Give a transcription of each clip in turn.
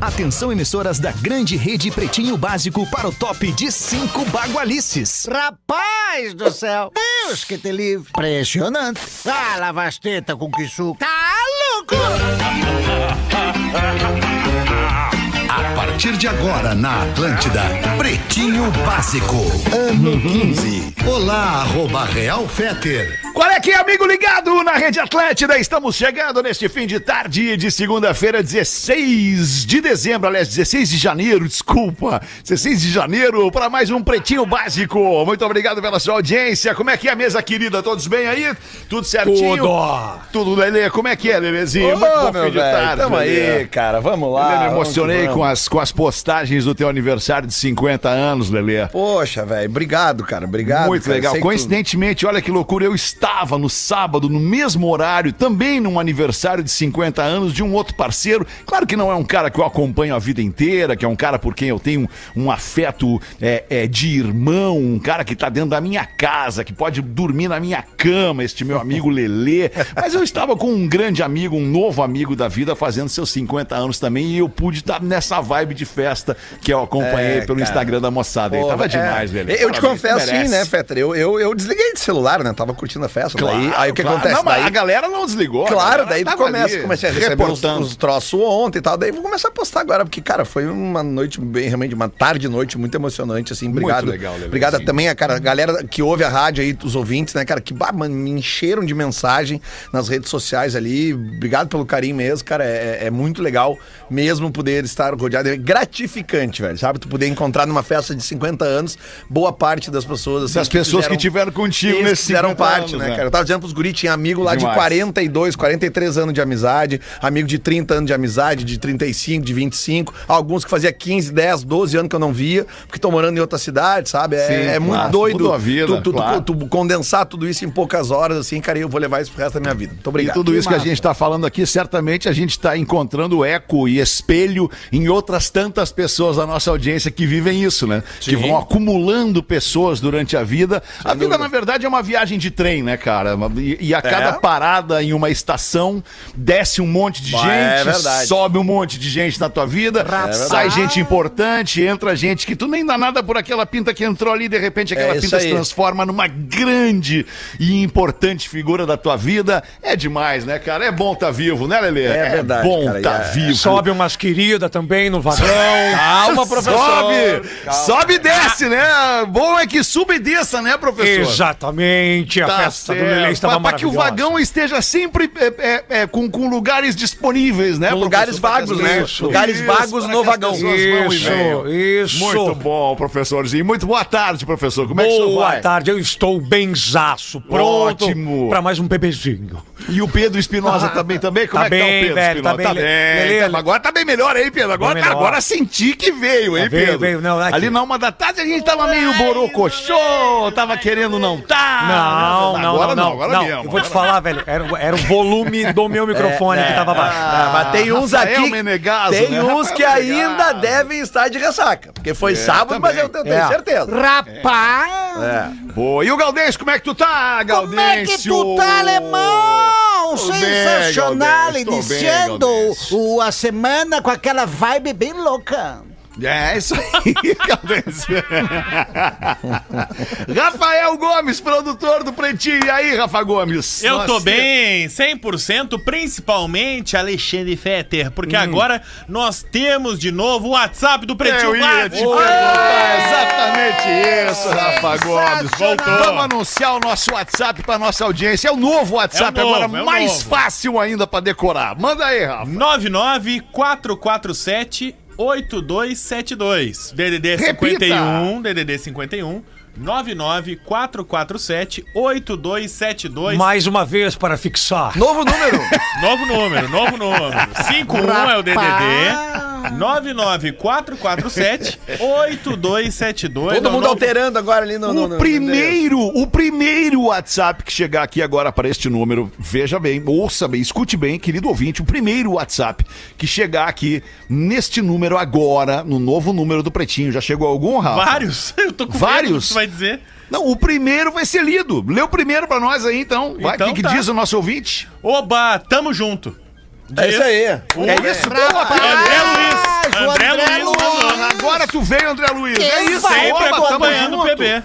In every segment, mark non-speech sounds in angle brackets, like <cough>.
Atenção, emissoras da grande rede Pretinho Básico para o top de cinco bagualices. Rapaz do céu! Deus que te livre! Impressionante! Ah, lavasteta com que suco! Tá louco! <laughs> A partir de agora na Atlântida, Pretinho Básico, ano 15. Olá, arroba Real Feter. Qual é que é, amigo ligado na Rede Atlântida? Estamos chegando neste fim de tarde de segunda-feira, 16 de dezembro, aliás, 16 de janeiro, desculpa, 16 de janeiro, para mais um Pretinho Básico. Muito obrigado pela sua audiência. Como é que é a mesa querida? Todos bem aí? Tudo certinho? Tudo. Tudo, Lelê? Como é que é, Lelezinho? Ô, Muito bom meu fim de tarde, tamo Lelê. aí, cara, vamos lá. Lelê, me vamos emocionei vamos. com as, com as postagens do teu aniversário de 50 anos, Lelê. Poxa, velho, obrigado, cara, obrigado. Muito cara. legal. Que tu- Coincidentemente, olha que loucura, eu estava no sábado, no mesmo horário, também num aniversário de 50 anos de um outro parceiro. Claro que não é um cara que eu acompanho a vida inteira, que é um cara por quem eu tenho um afeto é, é, de irmão, um cara que tá dentro da minha casa, que pode dormir na minha cama, este meu amigo Lelê. Mas eu estava com um grande amigo, um novo amigo da vida, fazendo seus 50 anos também, e eu pude estar nessa vibe de festa que eu acompanhei É, pelo cara. Instagram da moçada. Pô, Tava é, demais, Lelê. Eu te confesso, sim, né, Fetter? Eu, eu, eu desliguei de celular, né? Tava curtindo a festa. daí, aí o que claro. acontece? Não, mas daí, a galera não desligou. a Claro, daí começa, ali, comecei a receber os, os troços ontem e tal. Daí vou começar a postar agora, porque, cara, foi uma noite bem, realmente, uma tarde noite muito emocionante, assim. Obrigado. legal, Lelê, Obrigado sim. também a cara, a galera que ouve a rádio aí, os ouvintes, né, cara, que bah, mano, me encheram de mensagem nas redes sociais ali. Obrigado pelo carinho mesmo, cara. É, é muito legal mesmo poder estar rodeado. É gratificante, velho, sabe? Tu poder encontrar numa festa de 50 anos boa parte das pessoas, assim, Das pessoas que fizeram- tiveram contigo nesse fizeram 50 parte, anos, né, cara? Eu tava dizendo pros guri, tinha amigo lá Demais. de 42, 43 anos de amizade, amigo de 30 anos de amizade, de 35, de 25, alguns que fazia 15, 10, 12 anos que eu não via, porque estão morando em outra cidade, sabe? É, Sim, é muito claro, doido mudou a vida, tu, tu- tu- claro. tu condensar tudo isso em poucas horas, assim, cara, e eu vou levar isso pro resto da minha vida. Muito E obrigado. tudo isso que a gente está falando aqui, certamente a gente está encontrando eco e espelho em outras tantas pessoas da nossa audiência que vivem isso, né? Que vão acumulando pessoas durante a vida. a vida, na verdade, é uma viagem de trem, né, cara? E, e a cada parada em uma estação, desce um monte de Bah, gente, é sobe um monte de gente na tua vida, sai gente importante, entra gente que tu nem dá nada por aquela pinta que entrou ali, de repente aquela É pinta se aí. transforma numa grande e importante figura da tua vida. É demais, né, cara? É bom tá vivo, né, Lelê? É verdade, bom cara, tá é- vivo. Sobe umas queridas também no vagão. <laughs> Calma, professor. Sobe, sobe e desce, né? Bom é que suba e desça, né, professor? Exatamente. A Tá festa do certo. Lelê estava Pra- pra que o vagão esteja sempre é, é, é, com, com lugares disponíveis, né? Com lugares vagos, né? pessoas- Lugares Isso, vagos no vagão. vão Isso, isso. Muito bom, professorzinho. Muito boa tarde, professor. Como é que o senhor Boa vai? tarde, eu estou benzaço, pronto Ótimo. para mais um bebezinho. E o Pedro Espinosa também, também? Como Tá é que tá o bem, Pedro velho, Espinosa? tá bem. Lelê, Tá- agora tá bem melhor aí, Pedro. Agora, Bem melhor. Agora senti que veio, hein, Tá, veio, Pedro? veio, não, aqui. Ali na uma da tarde a gente tava meio borocochô, tava querendo não tá. Não, não, agora não, não. agora não, mesmo. eu vou te falar, velho, era, o- era o volume do meu <laughs> microfone que tava baixo. Ah, mas tem uns Rafael aqui. Menegaso, tem né? uns que ainda devem estar de ressaca. Porque foi sábado, mas eu, tenho É. certeza. Rapaz! Boa. E o Galdêncio, como é que tu tá, Galdêncio? Como é que tu tá, alemão? Bem, Sensacional! Tô bem, Iniciando o, a semana com aquela vibe bem louca. É isso aí. <laughs> <laughs> Rafael Gomes, produtor do Pretinho. E aí, Rafa Gomes? Eu tô Nós bem, 100%, principalmente Alexandre Fetter, porque Hum. agora nós temos de novo o WhatsApp do Pretinho Eu ia te perguntar exatamente isso, Rafa Gomes. Sensacional. Vamos anunciar o nosso WhatsApp para nossa audiência. É o novo WhatsApp, É o novo, agora é o mais novo. fácil ainda para decorar. Manda aí, Rafa. 99447 8272. DDD Repita. 51, DDD 51. 99447 8272. Mais uma vez para fixar. Novo número. <laughs> Novo número, novo número. 51 é o DDD. 99447 8272. Todo É mundo novo- alterando agora ali no. no- O no- primeiro, o primeiro WhatsApp que chegar aqui agora para este número, veja bem, ouça bem, escute bem, querido ouvinte, o primeiro WhatsApp que chegar aqui neste número agora, no novo número do Pretinho, já chegou algum, Rafa? Vários. <laughs> Eu tô com Vários? do que tu vai dizer. Não, o primeiro vai ser lido. Lê o primeiro para nós aí, então. Vai, o Então que, que tá. diz o nosso ouvinte? Oba, tamo junto. É isso aí. É isso? André, André Luiz. Luiz. Agora tu veio, André Luiz. É isso. Sempre é estamos acompanhando o bebê.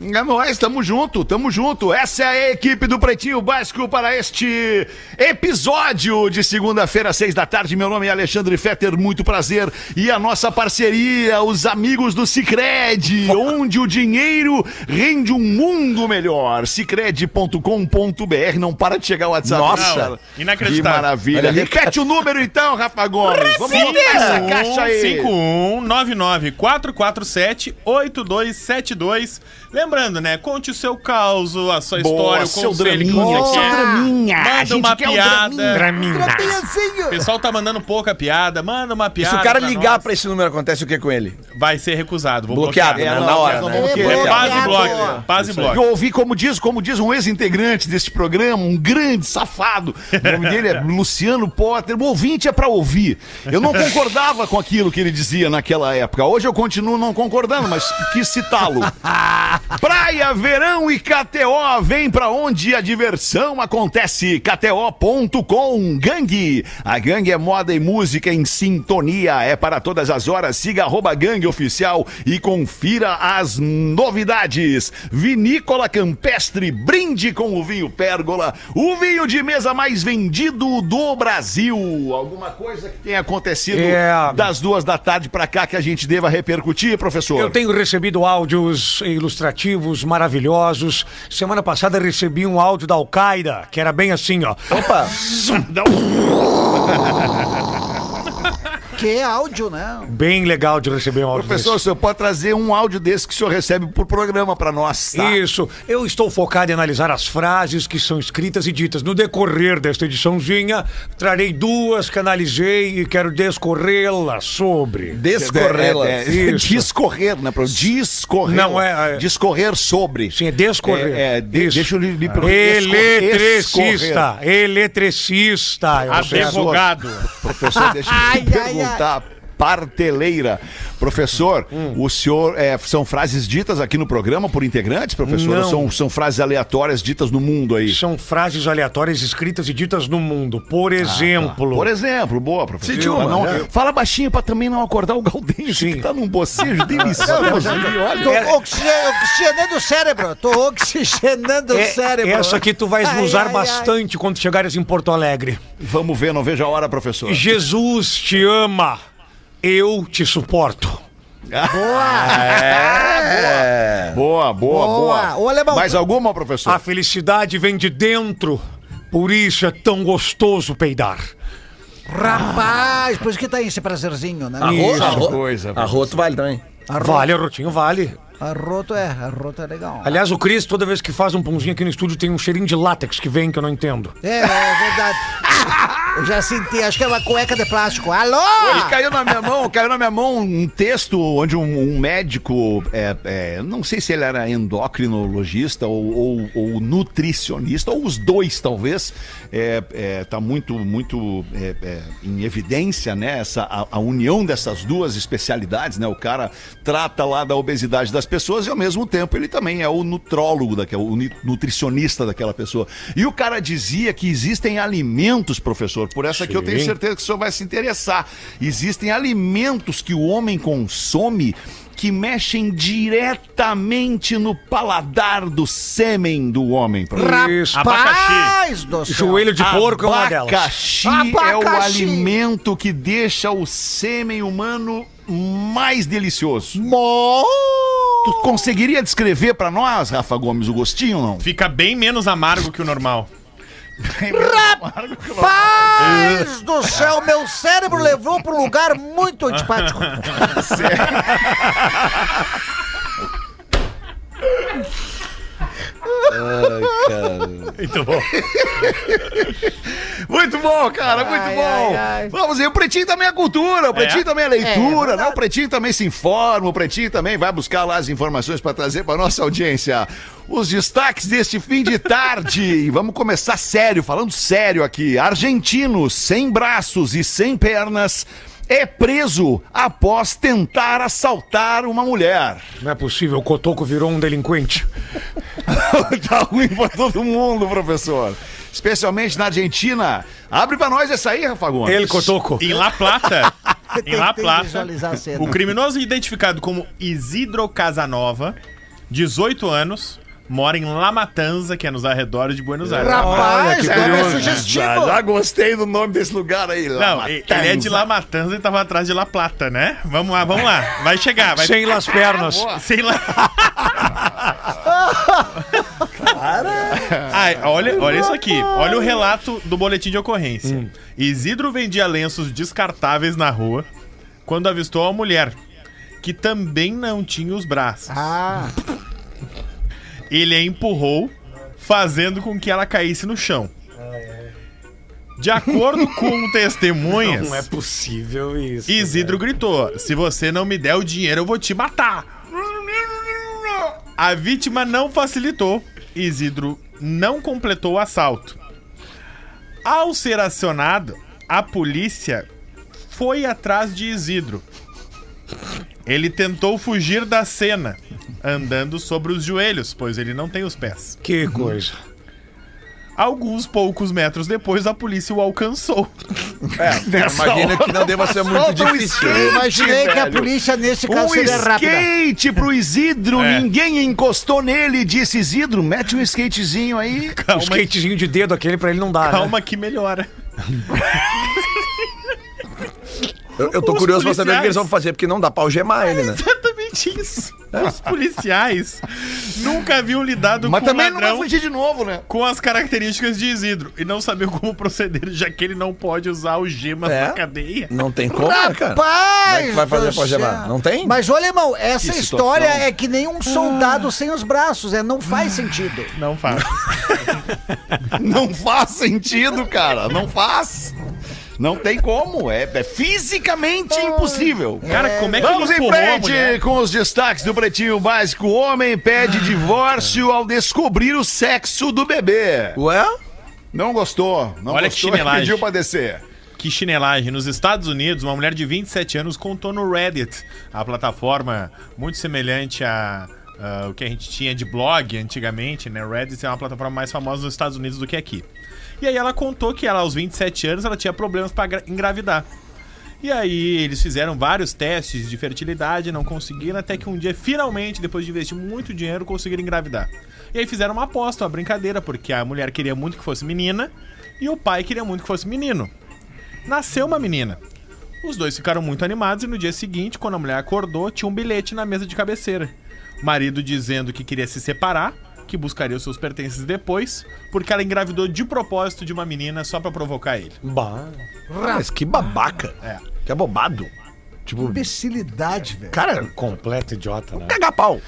É nóis, tamo junto, tamo junto. Essa é a equipe do Pretinho Básico para este episódio de segunda-feira, seis da tarde. Meu nome é Alexandre Fetter, muito prazer. E a nossa parceria, os amigos do Cicred, onde o dinheiro rende um mundo melhor. Cicred.com.br, não para de chegar o WhatsApp. Nossa, cara. inacreditável. Que maravilha. Repete o número então, Rafa Gomes. Vamos botar essa caixa aí. 5199-447-8272. Lembrando, né? Conte o seu caos, a sua Boa, história, o seu conselho que draminha, você seu quer. draminha. A Manda gente uma quer um piada. Draminha. O pessoal tá mandando pouca piada. Manda uma E piada. se o cara pra ligar nós. pra esse número, acontece o que com ele? Vai ser recusado. Vou Bloqueado, bloquear. né? Na hora, né? vamos querer. É paz e Bloqueado. bloco. Paz e bloco. Eu ouvi, como diz, como diz um ex-integrante deste programa, um grande safado. O nome <laughs> dele é Luciano Potter. O ouvinte é pra ouvir. Eu não concordava com aquilo que ele dizia naquela época. Hoje eu continuo não concordando, mas quis citá-lo. <laughs> Praia, verão e KTO. Vem pra onde a diversão acontece. KTO.com. Gangue. A gangue é moda e música em sintonia. É para todas as horas. Siga arroba gangue oficial e confira as novidades. Vinícola Campestre. Brinde com o vinho Pérgola. O vinho de mesa mais vendido do Brasil. Alguma coisa que tenha acontecido É. das duas da tarde pra cá que a gente deva repercutir, professor? Eu tenho recebido áudios ilustrativos maravilhosos. Semana passada recebi um áudio da Al-Qaeda, que era bem assim, ó. Opa! <laughs> Que áudio, né? Bem legal de receber um áudio Professor, o senhor pode trazer um áudio desse que o senhor recebe por programa pra nós, tá? desse. Isso. Eu estou focado em analisar as frases que são escritas e ditas. No decorrer desta ediçãozinha, trarei duas que analisei e quero descorrê-las sobre. Descorrê-la. É, é, Isso. discorrer, né? Pro discorrer. Não, é- é- Discorrer sobre. Sim, é descorrer. É, é, de- deixa eu lhe, lhe Eletricista. Eletricista. eu sei. Advogado. Professor, deixa eu Ai, lhe ai, perguntar. Parteleira. Professor, Hum. o senhor é, são frases ditas aqui no programa por integrantes, professor? Não. Ou são, são frases aleatórias ditas no mundo aí? São frases aleatórias escritas e ditas no mundo. Por exemplo. Por exemplo, boa, professor. Cite uma, não- né? Fala baixinho pra também não acordar o Galdêncio, Sim. que tá num bocejo delicioso. <laughs> olha. Tô oxi- oxigenando o cérebro. Tô oxigenando o É- cérebro. essa aqui tu vais Ai, usar ai, bastante quando chegares em Porto Alegre. Vamos ver, não vejo a hora, professor. Jesus te ama. Eu te suporto. <laughs> Boa, boa, boa. Boa. Ô, alemão. Mais alguma, professor? A felicidade vem de dentro. Por isso é tão gostoso peidar. Rapaz, por isso que tá esse prazerzinho, né? Arroto, arroto, coisa, arroto vale também. Vale, Rotinho, vale. Arroto é, arroto é legal. Aliás, o Cris, toda vez que faz um pãozinho aqui no estúdio, tem um cheirinho de látex que vem que eu não entendo. É, é verdade. <laughs> Eu já senti, acho que é uma cueca de plástico. Alô? Hoje caiu na minha mão, caiu na minha mão um texto onde um, um médico, é, é, não sei se ele era endocrinologista ou, ou- ou nutricionista, ou os dois talvez, é, é, tá muito, muito é, é, em evidência, né, essa, a, a união dessas duas especialidades, né, o cara trata lá da obesidade das pessoas e ao mesmo tempo ele também é o nutrólogo, daquela, o ni- nutricionista daquela pessoa. E o cara dizia que existem alimentos, professor, por essa que eu tenho Sim. certeza que o senhor vai se interessar. Existem alimentos que o homem consome que mexem diretamente no paladar do sêmen do homem. professor. Isso. Rapaz do céu. Joelho de porco é uma delas. Abacaxi é o Abacaxi. alimento que deixa o sêmen humano mais delicioso. Mo... Tu conseguiria descrever pra nós, Rafa Gomes, o gostinho ou não? Fica bem menos amargo que o normal. Rapaz do céu, meu cérebro levou para um lugar muito antipático. <laughs> <laughs> Muito bom. Muito bom, cara, muito Ai, bom. ai, ai. Vamos aí, o Pretinho também é cultura, o Pretinho também é leitura, É, né? O Pretinho também se informa, o Pretinho também vai buscar lá as informações para trazer para nossa audiência. Os destaques deste fim de tarde. E <laughs> vamos começar sério, falando sério aqui. Argentino, sem braços e sem pernas, é preso após tentar assaltar uma mulher. Não é possível, o Cotoco virou um delinquente. <laughs> tá ruim pra todo mundo, professor. Especialmente na Argentina. Abre pra nós essa aí, Rafa Gomes. Ele, Cotoco. Em La Plata, <laughs> em La Plata. O criminoso identificado como Isidro Casanova, 18 anos, mora em La Matanza, que é nos arredores de Buenos Aires. Rapaz, que nome é sugestivo. Já, já gostei do nome desse lugar aí. La Não, ele é de La Matanza e tava atrás de La Plata, né? Vamos lá, vamos lá. Vai chegar, vai Sem las pernas. Sei lá. Ai, olha, olha isso aqui. Olha o relato do boletim de ocorrência. Isidro vendia lenços descartáveis na rua quando avistou a mulher, que também não tinha os braços. Ah, Ele a empurrou, fazendo com que ela caísse no chão. De acordo com <laughs> testemunhas, Não é possível isso. Isidro gritou: Se você não me der o dinheiro, eu vou te matar. A vítima não facilitou. Isidro não completou o assalto. Ao ser acionado, a polícia foi atrás de Isidro. Ele tentou fugir da cena, andando sobre os joelhos, pois ele não tem os pés. Que coisa. Alguns poucos metros depois, a polícia o alcançou. É, <laughs> imagina que não deva ser muito Solta um difícil. eu imaginei que a velho. polícia nesse caso Um seria rápida. skate pro Isidro, <laughs> É. ninguém encostou nele, disse Isidro, mete um skatezinho aí. Um Calma, skatezinho de dedo aquele pra ele não dar, né? calma que melhora. <laughs> Eu, eu tô Os curioso pra saber o que policiais. eles vão fazer, porque não dá pra algemar ele, né? Exatamente isso. Os <laughs> policiais nunca haviam lidado Mas com também um não vai ladrão fugir de novo, né? com as características de Isidro e não sabiam como proceder, já que ele não pode usar algemas É. na cadeia. Não tem como, né, cara? Rapaz! Como é que vai fazer do pra algemar? céu. Não tem? Mas olha, irmão, essa Que história é que nem um soldado sem os braços, é, não faz <gasps> sentido. Não faz. <laughs> Não faz sentido, cara. Não faz. Não tem como. É, é fisicamente impossível. Cara, como é que Vamos em frente mulher? com os destaques do Pretinho Básico. O homem pede divórcio ao descobrir o sexo do bebê. Ué? Não gostou. Não Olha que gostou e chinelagem. pediu pra descer. Que chinelagem. Nos Estados Unidos, uma mulher de 27 anos contou no Reddit, a plataforma muito semelhante a, a o que a gente tinha de blog antigamente, né? Reddit é uma plataforma mais famosa nos Estados Unidos do que aqui. E aí ela contou que ela, aos 27 anos, ela tinha problemas para engravidar. E aí eles fizeram vários testes de fertilidade, não conseguiram, até que um dia, finalmente, depois de investir muito dinheiro, conseguiram engravidar. E aí fizeram uma aposta, uma brincadeira, porque a mulher queria muito que fosse menina e o pai queria muito que fosse menino. Nasceu uma menina. Os dois ficaram muito animados e no dia seguinte, quando a mulher acordou, tinha um bilhete na mesa de cabeceira. O marido dizendo que queria se separar, que buscaria os seus pertences depois, porque ela engravidou de propósito de uma menina só pra provocar ele. Bah. Mas que babaca. É. Que abobado. Tipo, Imbecilidade, velho. cara, Completo idiota, né? caga pau.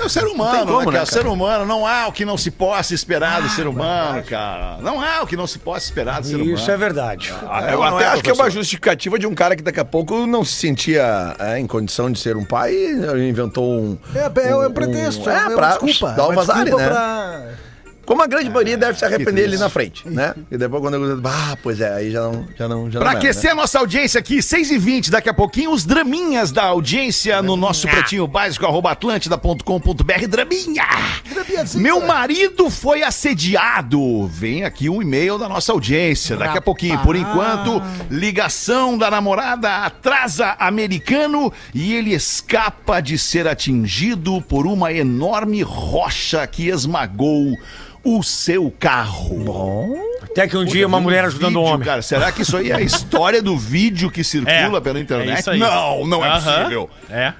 É o ser humano, como, né, né, cara? cara? Ser humano, não há o que não se possa esperar do ser humano, cara. Não há o que não se possa esperar do ser humano. Isso é verdade. Eu não até é, acho que é uma justificativa de um cara que daqui a pouco não se sentia é, em condição de ser um pai e inventou um. É, é, é um pretexto, é, é, uma pra desculpa. dar é o uma vazare, desculpa né? pra- Como a grande maioria deve se arrepender ali na frente, né? E depois quando eu. Ah, pois é, aí já não. Já não, já Pra não é, aquecer né? a nossa audiência aqui, 6 e 20 daqui a pouquinho, os draminhas da audiência no nosso pretinho básico, arroba atlântida.com.br. Draminha! Meu marido foi assediado. Vem aqui um e-mail da nossa audiência. Daqui a pouquinho, por enquanto, ligação da namorada atrasa americano e ele escapa de ser atingido por uma enorme rocha que esmagou o seu carro. Até que um dia uma mulher ajudando o Vídeo, homem. Cara, será que isso aí é a <laughs> história do vídeo que circula pela internet? é isso aí. Não, não é Aham, possível. É.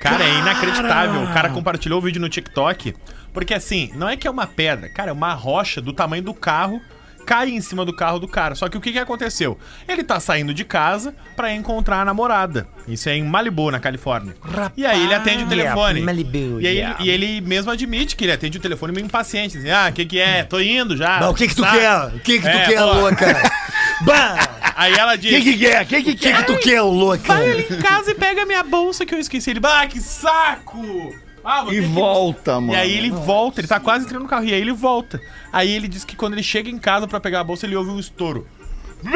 Cara, é inacreditável. O cara compartilhou o vídeo no TikTok. Porque assim, não é que é uma pedra, cara, é uma rocha do tamanho do carro cai em cima do carro do cara. Só que o que, que aconteceu? Ele tá saindo de casa pra encontrar a namorada. Isso é em Malibu, na Califórnia. e aí ele atende o telefone. Malibu, e, aí yeah. ele, e ele mesmo admite que ele atende o telefone meio impaciente. Assim, ah, o que que é? Tô indo já. Mas o que que tu Sabe? quer? O que que tu É, quer, pô. louca? <laughs> bah! Aí ela diz... Quem que? Quem que O que quer? que tu quer, louca? Vai ali em casa e pega minha bolsa que eu esqueci. Ele, ah, que saco! Ah, E ter que- volta, mano. E aí ele volta, ele tá quase entrando no carro, e aí ele volta. Aí ele diz que quando ele chega em casa pra pegar a bolsa, ele ouve um estouro. E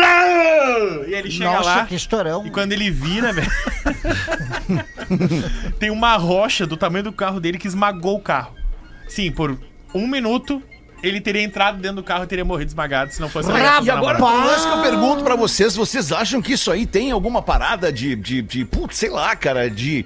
aí ele chega Nossa, lá, que estourão. e quando ele vira, velho, <laughs> tem uma rocha do tamanho do carro dele que esmagou o carro. Sim, por um minuto, ele teria entrado dentro do carro e teria morrido esmagado se não fosse a E ligação da agora, o lance que eu pergunto pra vocês, vocês acham que isso aí tem alguma parada de, de, de putz, sei lá, cara, de,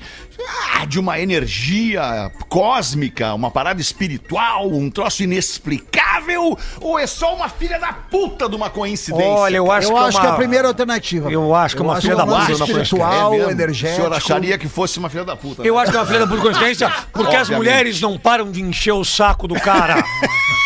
ah, de uma energia cósmica, uma parada espiritual, um troço inexplicável, ou é só uma filha da puta de uma coincidência? Olha, eu acho Eu que acho é que é uma... a primeira alternativa. Eu acho que é uma filha da puta, espiritual, É mesmo? energético. O senhor acharia que fosse uma filha da puta. né? Eu acho que é uma filha da puta coincidência, porque as Obviamente. mulheres não param de encher o saco do cara. <laughs>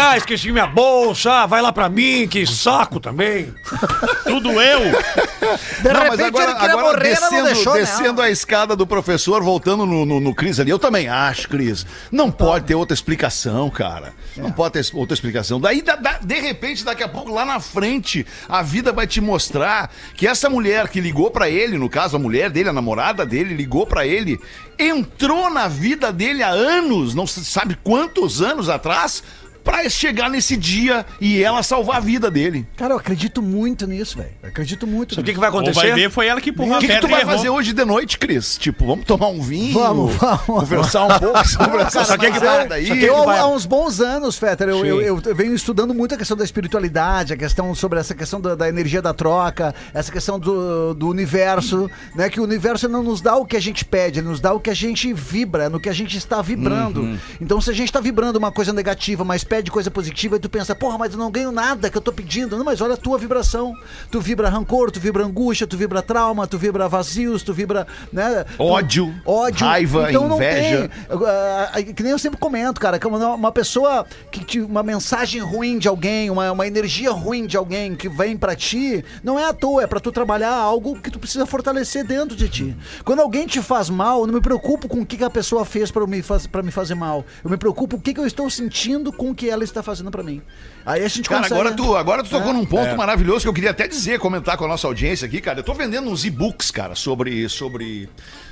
ah, esqueci minha bolsa, ah, vai lá pra mim, que saco também. Tudo eu! De não, mas repente agora, ele queria agora morrer, ela não descendo, deixou, né? descendo a escada do professor, voltando no, no, no Cris ali, eu também acho, Cris. Não pode ter outra explicação, cara. Não pode ter outra explicação. Daí, da- da- de repente, daqui a pouco, lá na frente, a vida vai te mostrar que essa mulher que ligou pra ele, no caso, a mulher dele, a namorada dele, ligou pra ele, entrou na vida dele há anos, não se sabe quantos anos atrás, pra chegar nesse dia e ela salvar a vida dele. Cara, eu acredito muito nisso, velho. Eu acredito muito Sabe o que, nisso. que vai Ou vai acontecer? ver, foi ela que empurrou O a que, que pedra tu vai errou. fazer hoje de noite, Cris? Tipo, vamos tomar um vinho? Vamos, vamos. Conversar um pouco <laughs> sobre essa o que que parada aí. o que Eu, que vai- há uns bons anos, Fetter, eu, eu, eu- eu venho estudando muito a questão da espiritualidade, a questão sobre essa questão da, da energia da troca, essa questão do, do universo, né? Que o universo não nos dá o que a gente pede, ele nos dá o que a gente vibra, no que a gente está vibrando. Uhum. Então, se a gente está vibrando uma coisa negativa, mas pede coisa positiva, e tu pensa, porra, mas eu não ganho nada que eu tô pedindo. Não, mas olha a tua vibração. Tu vibra rancor, tu vibra angústia, tu vibra trauma, tu vibra vazios, tu vibra, né? tu- Ódio, ódio, raiva, então não inveja. tem. Ah, que nem eu sempre comento, cara, que uma, uma pessoa que te, uma mensagem ruim de alguém, uma, uma energia ruim de alguém que vem pra ti, não é à toa, é pra tu trabalhar algo que tu precisa fortalecer dentro de ti. Quando alguém te faz mal, eu não me preocupo com o que, que a pessoa fez pra me, faz, me fazer mal. Eu me preocupo com o que, que eu estou sentindo com o que ela está fazendo pra mim. Aí a gente Cara, consegue... agora tu, agora tu tocou É. num ponto maravilhoso que eu queria até dizer, comentar com a nossa audiência aqui, cara. Eu tô vendendo uns e-books, cara, sobre. sobre.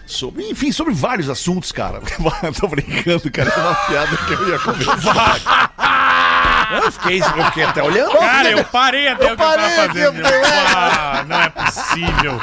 sobre. Enfim, sobre vários assuntos, cara. <laughs> Eu tô brincando, cara. É uma piada que eu ia conversar. <laughs> Eu fiquei, eu fiquei até olhando. Cara, eu parei até o que eu tava parei fazendo. eu falei, Ah, não é possível.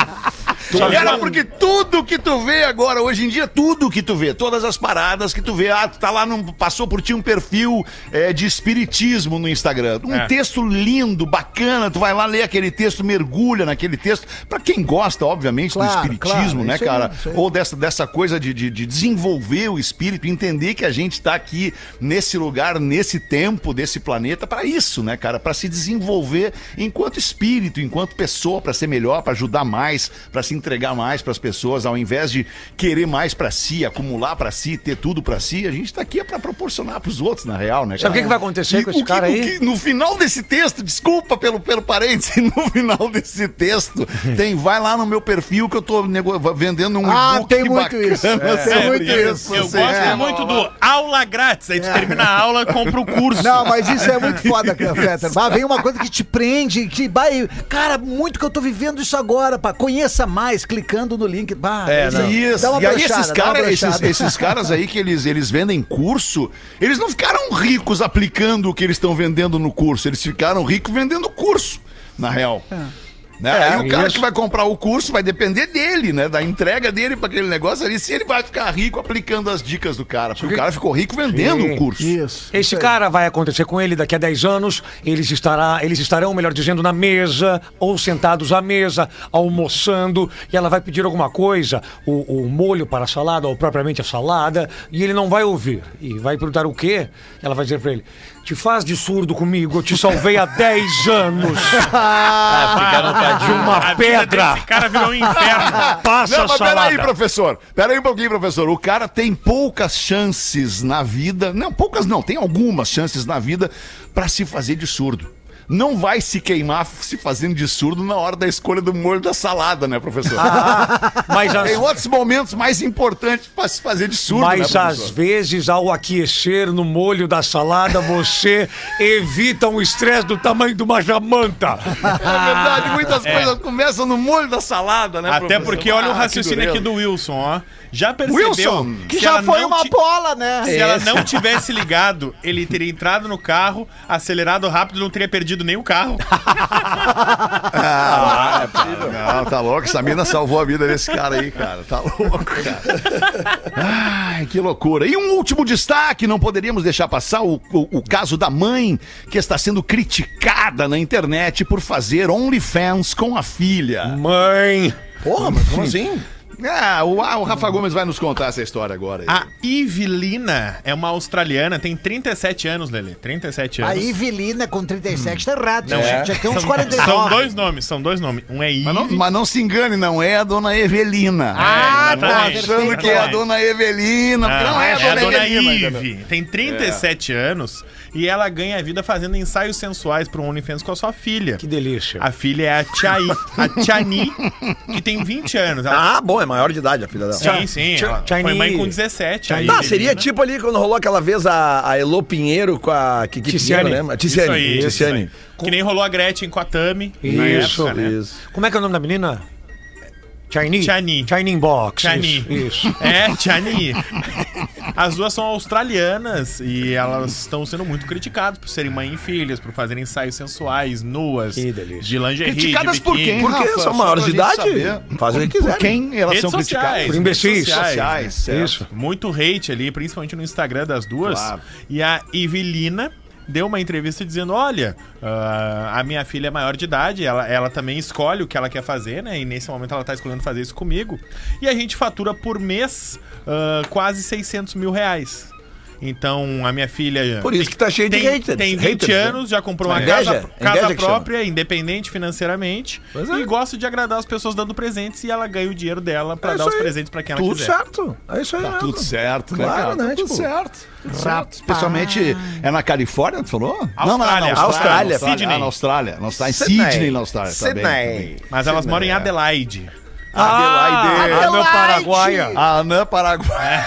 Cara, porque tudo que tu vê agora, hoje em dia, tudo que tu vê, todas as paradas que tu vê, ah, tu tá lá, num, passou por ti um perfil é, de espiritismo no Instagram. Um É. texto lindo, bacana, tu vai lá ler aquele texto, mergulha naquele texto. Pra quem gosta, obviamente, Claro, do espiritismo, claro, né, cara? aí. Ou dessa, dessa coisa de, de, de desenvolver o espírito, entender que a gente tá aqui nesse lugar, nesse tempo, desse planeta, pra isso, né, cara? Pra se desenvolver enquanto espírito, enquanto pessoa, pra ser melhor, pra ajudar mais, pra se entregar mais pras pessoas, ao invés de querer mais pra si, acumular pra si, ter tudo pra si, a gente tá aqui é pra proporcionar pros outros, na real, né, Sabe o que, que vai acontecer E com esse que- cara aí? que- no final desse texto, desculpa pelo, pelo parêntese, <laughs> no final desse texto, <laughs> tem, vai lá no meu perfil que eu tô nego- vendendo um Ah, e-book tem muito bacana isso. <laughs> É, tem muito isso. eu gosto é, muito do aula grátis. Aí tu termina a aula, compra o curso. Não, mas isso é muito foda, Fetter. Bah, vem uma coisa que te prende, que vai. Cara, muito que eu tô vivendo isso agora, pá. Conheça mais, clicando no link. Bah, É, isso não. aí. Isso. Dá uma E aí brochada, esses, dá uma cara, esses, esses caras aí que eles, eles vendem curso, eles não ficaram ricos aplicando o que eles estão vendendo no curso, eles ficaram ricos vendendo curso, na real. Né? É, aí o cara isso. que vai comprar o curso vai depender dele, né? Da entrega dele para aquele negócio ali, se ele vai ficar rico aplicando as dicas do cara. Porque o cara ficou rico vendendo Sim. o curso. Isso. Esse cara vai acontecer com ele daqui a 10 anos. Eles, estará, eles estarão, melhor dizendo, na mesa ou sentados à mesa, almoçando. E ela vai pedir alguma coisa, o, o molho para a salada ou propriamente a salada. E ele não vai ouvir. E vai perguntar o quê? Ela vai dizer para ele: Te faz de surdo comigo, eu te salvei há 10 anos. <laughs> de uma A vida pedra. desse cara virou um inferno. <laughs> Passa Não, a mas salada. peraí, professor. Peraí um pouquinho, professor. O cara tem poucas chances na vida. Não, poucas não, tem algumas chances na vida pra se fazer de surdo. Não vai se queimar se fazendo de surdo na hora da escolha do molho da salada, né, professor? Mas as, Tem outros momentos mais importantes pra se fazer de surdo, Mas né, às vezes, ao aquecer no molho da salada, você <laughs> evita um estresse do tamanho de uma jamanta. É verdade, muitas coisas começam no molho da salada, né, Até professor? porque olha o Ah, que raciocínio aqui do Wilson, ó. Já percebeu Wilson, Que já foi uma ti- bola, né? Se ela não tivesse ligado, ele teria entrado no carro, acelerado rápido, não teria perdido nem o carro. <laughs> Ah, não, tá louco. Essa mina salvou a vida desse cara aí, cara. Tá louco, cara. Ai, que loucura. E um último destaque, não poderíamos deixar passar o, o, o caso da mãe que está sendo criticada na internet por fazer OnlyFans com a filha. Mãe! Porra, mas como assim? Ah, o, ah, o Rafa Gomes vai nos contar essa história agora. aí. A Ivelina é uma australiana, tem 37 anos, Lele. 37 anos. A Ivelina com 37 tá errado. Não, é. já tem uns São- 49. São dois nomes, são dois nomes. Um é Ive. Mas não, mas não se engane, não é a dona Evelina. Ah, É, tá, exatamente. achando que é a dona Evelina, porque não, é, a dona, Evelina. entendeu? Ive. Tem 37 anos e ela ganha vida fazendo ensaios sensuais pro OnlyFans com a sua filha. Que delícia. A filha é a Chai, a Chani, que tem 20 anos. Ela- Ah, bom, é maior de idade a filha dela. sim, sim. Ela Chani. foi mãe com 17. a Tá, seria tipo ali quando rolou aquela vez a, a Elo Pinheiro com a Kiki Ticiane. Pinheiro? Isso Ticiane. aí, isso Ticiane. aí. Que nem rolou a Gretchen com a Tami. na Isso, época, né? Isso. Como é que é o nome da menina? Chani? Chani. Chani Box. Chani. Isso. isso. É, Chani. As duas são australianas e elas estão sendo muito criticadas por serem mãe e filhas, por fazerem ensaios sensuais, nuas, de lingerie, Criticadas de por quem, Porque Rafa? são maiores de idade. saber. Fazem o que Por quiserem. quem elas Redes são sociais, criticadas? Por imbecis. redes sociais, Sociais, certo. Isso. Muito hate ali, principalmente no Instagram das duas. Claro. E a Evelina deu uma entrevista dizendo: Olha, ah, a minha filha é maior de idade, ela, ela também escolhe o que ela quer fazer, né? E nesse momento ela tá escolhendo fazer isso comigo. E a gente fatura por mês ah, quase 600 mil reais. Então, a minha filha. Por isso tem- que tá cheio de tem, haters, Tem 20 haters, né? anos, já comprou uma Inveja, casa, casa própria, independente financeiramente. Pois é. E gosta de agradar as pessoas dando presentes e ela ganha o dinheiro dela pra É dar os aí. presentes pra quem ela Tudo quiser. certo. É isso aí. Tá tudo certo, né, Claro, né, Tá tudo tipo, certo. Tudo certo. Especialmente, é na Califórnia, tu falou? Austrália. Não, não, na Austrália, Austrália. Sydney. Ah, na Austrália. Não está em Sydney. Sydney, na Austrália. Tá bem, tá Sydney. bem. Mas elas moram em Adelaide. Ah, Adelaide. Anã Paraguaia. A Anã Paraguai.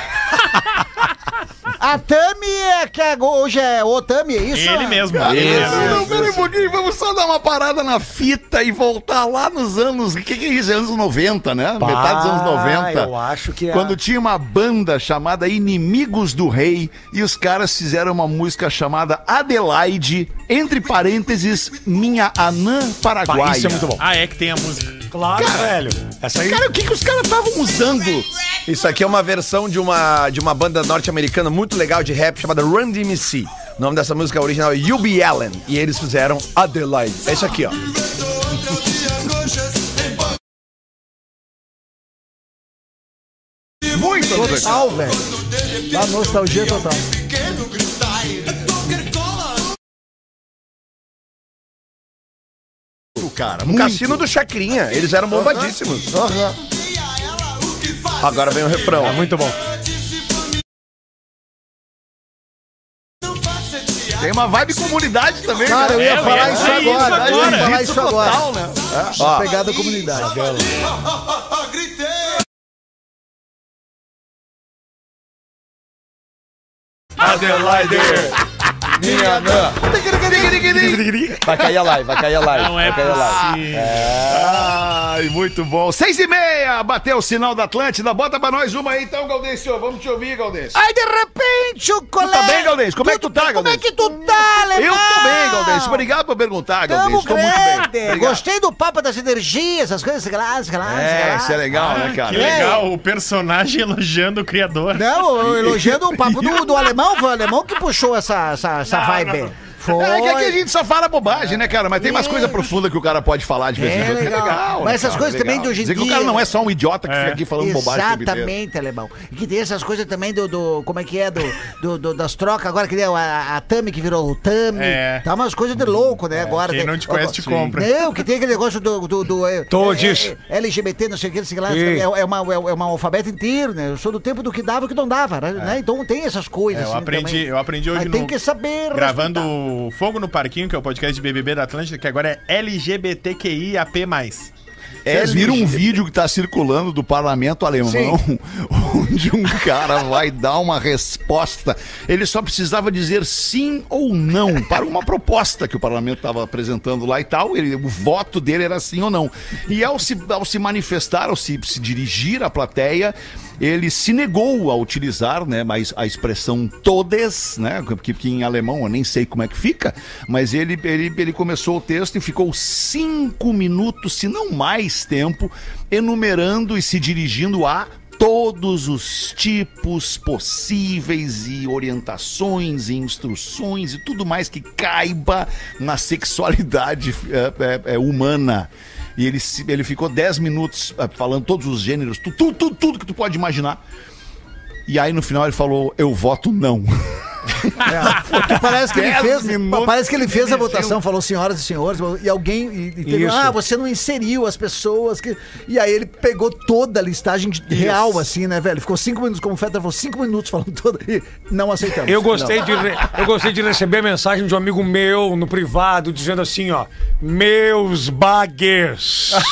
A Tami é que é- hoje é o Tami, é isso? Ele mesmo. Não, ele não, mesmo. não, pera um pouquinho, vamos só dar uma parada na fita e voltar lá nos anos. O que, que é isso? Anos 90, né? Metade dos anos 90. eu acho que é. Quando tinha uma banda chamada Inimigos do Rei e os caras fizeram uma música chamada Adelaide, entre parênteses, Minha Anã Paraguaia. Pá, isso é muito bom. Ah, é que tem a música. Claro, velho. Essa aí. Cara, o que, que os caras estavam usando? Isso aqui é uma versão de uma, de uma banda norte-americana muito legal de rap chamada Run DMC. O nome dessa música original é Be Allen. E eles fizeram Adelaide. É isso aqui, ó. Muito Total, velho. Dá nostalgia total. cara. Muito. cassino do Chacrinha. Eles eram bombadíssimos. Agora vem o refrão. É muito bom. Tem uma vibe comunidade também, Cara, eu né? ia É, falar é, isso é isso agora. Eu ia agora. falar isso agora. Total, né? A pegada comunidade. Adelaide. Minha Anã. Vai cair a live, vai cair a live. Não é vai cair a live. possível. Ai, muito bom. Seis e meia, bateu o sinal da Atlântida. Bota pra nós uma aí então, Gaudêncio. Vamos te ouvir, Gaudêncio. Aí, de repente, o colega... bem, Galdês? Como é que tu tá, Como é que tu tá, Alemão? Eu tô bem, Gaudêncio. Obrigado por perguntar, Gaudêncio. Tô muito bem. Obrigado. Gostei do papo das energias, essas coisas, lá, sei É, lá. isso é legal, né, Que cara? legal, o personagem elogiando o criador. Não, eu elogiando o papo do, do <laughs> alemão, foi o alemão que puxou essa, essa, essa Não, vibe. Foi. É que aqui a gente só fala bobagem, né, cara? Mas tem umas É. coisas profundas que o cara pode falar de vez em É quando. que legal. Mas essas cara? coisas também de hoje em Dizer que o dia- cara não é só um idiota que É. fica aqui falando bobagem. Exatamente, alemão. E que tem essas coisas também do, do- como é que é, do, do- do- das trocas, agora que deu a, a Tami que virou o Tami. É. Tá umas coisas de louco, né, agora. quem né? não te conhece, te compra. Não, que tem aquele negócio do... do, do é, Todes. é, é, LGBT, não sei o que, não sei o que lá. É, é, uma, é, é um alfabeto inteiro, né? Eu sou do tempo do que dava e o que não dava, né? Então tem essas coisas É, eu assim aprendi, eu aprendi hoje Mas no tem que saber gravando respeitar. O Fogo no Parquinho, que é o podcast de BBB da Atlântida, que agora é LGBTQIAP+. Vocês viram um vídeo que tá circulando do parlamento alemão? <laughs> onde um cara vai dar uma resposta. Ele só precisava dizer sim ou não para uma proposta que o parlamento estava apresentando lá e tal. Ele, o voto dele era sim ou não. E ao se, ao se manifestar, ao se, se dirigir à plateia, ele se negou a utilizar, né, mas a expressão todes, né, que, que em alemão eu nem sei como é que fica, mas ele, ele, ele começou o texto e ficou cinco minutos, se não mais tempo, enumerando e se dirigindo a todos os tipos possíveis e orientações e instruções e tudo mais que caiba na sexualidade é, é, é, humana. E ele, ele ficou 10 minutos é, falando todos os gêneros, tu- tudo, tudo, tudo que tu pode imaginar. E aí no final ele falou: Eu voto não. <laughs> Porque parece que ele fez, parece que ele fez a votação, falou senhoras e senhores, e alguém e, e teve, ah, você não inseriu as pessoas que e aí ele pegou toda a listagem de- real assim, né, velho? Ficou cinco minutos como o Fetter falou cinco minutos falando toda e não aceitamos. Eu gostei, Não. de re- eu gostei de receber mensagem de um amigo meu no privado dizendo assim, ó, meus bagues. <laughs>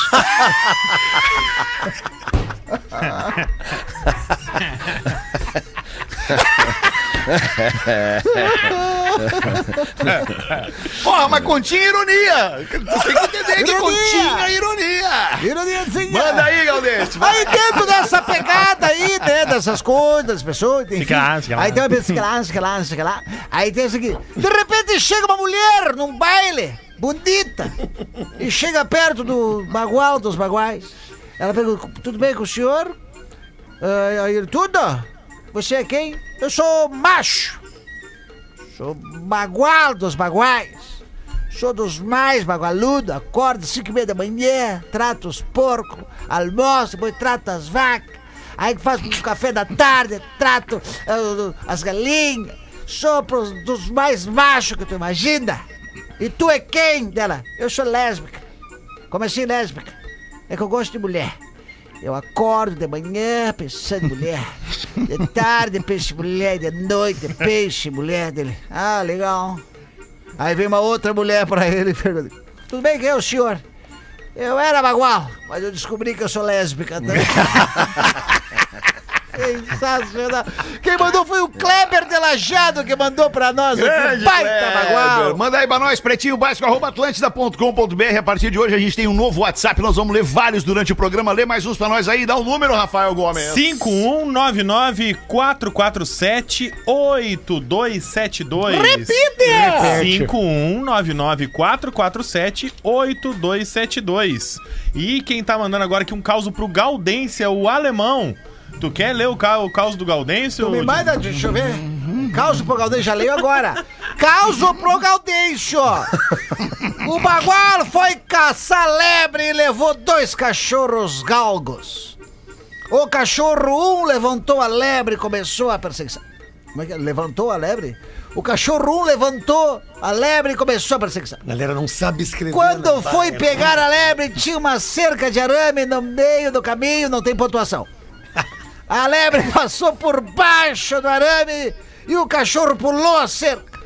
<laughs> Porra, mas continha ironia! Tu tem que entender que Ironia! continha ironia! Ironia, Manda aí, Galdês! vai. Aí dentro dessa pegada aí, né, dessas coisas, das pessoas, enfim. Fica lá, fica lá. Aí tem uma pessoa, fica lá, fica lá, fica lá. Aí tem isso aqui. De repente chega uma mulher num baile, bonita, e chega perto do bagual dos baguais. Ela pergunta, tudo bem com o senhor? Ah, Aí ele, tudo? Você é quem? Eu sou macho. Sou bagual dos baguais. Sou dos mais bagualudos, acordo às 5 e meia da manhã, trato os porcos, almoço, depois trato as vacas, aí faço um café da tarde, trato ah, as galinhas, sou pros, dos mais machos que tu imagina. E tu é quem dela? Eu sou lésbica. Como assim lésbica? É que eu gosto de mulher. Eu acordo de manhã pensando em mulher. De tarde em mulher, de noite em mulher dele. Ah, legal. Aí vem uma outra mulher pra ele e pergunta: Tudo bem, quem é o senhor? Eu era bagual, mas eu descobri que eu sou lésbica também. <laughs> Sensacional. Quem mandou foi o Kleber Delajado que mandou pra nós aqui. Grande Baita Kleber. bagual. Manda aí pra nós, pretinho básico, arroba atlântida.com.br. A partir de hoje a gente tem um novo WhatsApp, nós vamos ler vários durante o programa. Lê mais uns pra nós aí, dá o número, Rafael Gomes. 5199-447-8272. Repete. 5199-447-8272. E quem tá mandando agora aqui um caos pro Gaudência, o alemão. Tu quer ler o, ca o caos do Gaudêncio? Tu me manda, deixa eu ver. Causo pro Gaudêncio, já leio agora. Causo pro Gaudêncio. O bagual foi caçar lebre e levou dois cachorros galgos. O cachorro um levantou a lebre e começou a perseguição. Como é que é? Levantou a lebre? O cachorro um levantou a lebre e começou a perseguição. A galera não sabe escrever. Quando né? foi Vai, pegar a lebre, tinha uma cerca de arame no meio do caminho, não tem pontuação. A lebre passou por baixo do arame e o cachorro pulou a cerca.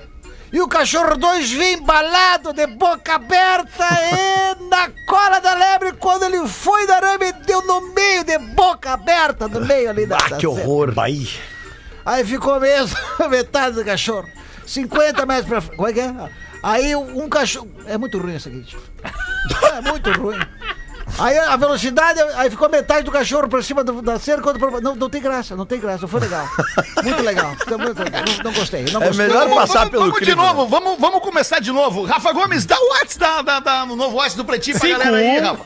E o cachorro dois vinha embalado, de boca aberta e na cola da lebre, quando ele foi do arame, deu no meio, de boca aberta, no meio ali da, da Ah, que cerca. horror. Bahia. Aí ficou mesmo <laughs> metade do cachorro. 50 metros pra frente. Como é que é? Aí um cachorro. É muito ruim isso aqui, tio. É muito ruim. Aí a velocidade, aí ficou metade do cachorro pra cima do- da cerca. Não, não tem graça, não tem graça, não foi legal. Muito legal. Não, não gostei. Não É gostei. melhor passar vamos, pelo vamos de crivo, novo, vamos, vamos começar de novo. Rafa Gomes, dá o WhatsApp da, da, da- no novo WhatsApp do Pretinho pra galera aí, Rafa.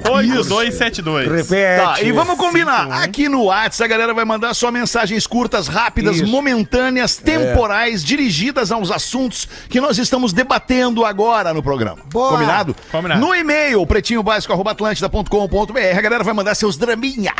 5199-447-8272. Repete. Tá, e vamos combinar. Aqui no WhatsApp a galera vai mandar só mensagens curtas, rápidas, Isso. momentâneas, temporais, dirigidas aos assuntos que nós estamos debatendo agora no programa. Boa. Combinado? Combinado. No e-mail, pretinhobásico.atlântida.com.br, a galera vai mandar seus draminha.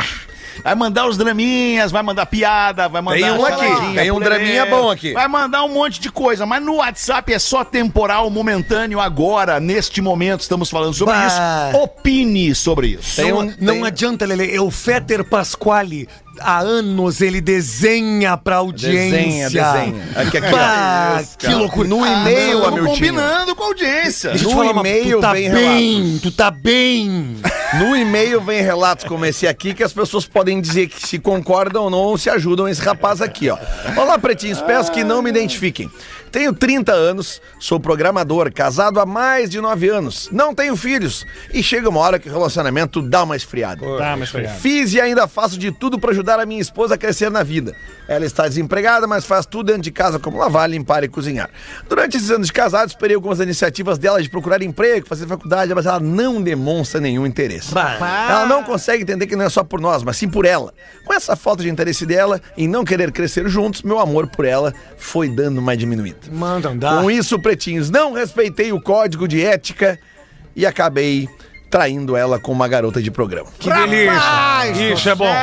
Vai mandar os draminhas, vai mandar piada, vai mandar Tem um aqui, tem um draminha bom aqui. Vai mandar um monte de coisa, mas no WhatsApp é só temporal, momentâneo, agora, neste momento, estamos falando sobre Bah. isso. Opine sobre isso. Não, um- não tem- adianta, Lele. É o Fetter Pasquale. Há anos ele desenha pra audiência. Desenha, desenha. Aqui, aqui. Bah, que loucura. No e-mail, Estamos Hamiltinho. combinando com a audiência. Deixa No e-mail tu tá vem bem, tu tá bem. No e-mail vem relatos como esse aqui que as pessoas podem dizer que se concordam ou não ou se ajudam esse rapaz aqui, ó. Olá, pretinhos, peço que não me identifiquem. Tenho 30 anos, sou programador, casado há mais de 9 anos, não tenho filhos e chega uma hora que o relacionamento dá uma esfriada. Tá, mas foi. Fiz e ainda faço de tudo para ajudar a minha esposa a crescer na vida. Ela está desempregada, mas faz tudo dentro de casa, como lavar, limpar e cozinhar. Durante esses anos de casado, esperei algumas iniciativas dela de procurar emprego, fazer faculdade, mas ela não demonstra nenhum interesse. Ela não consegue entender que não é só por nós, mas sim por ela. Com essa falta de interesse dela em não querer crescer juntos, meu amor por ela foi dando uma diminuída. Manda andar. Com isso, pretinhos, não respeitei o código de ética e acabei traindo ela com uma garota de programa. Que delícia. Isso é bom.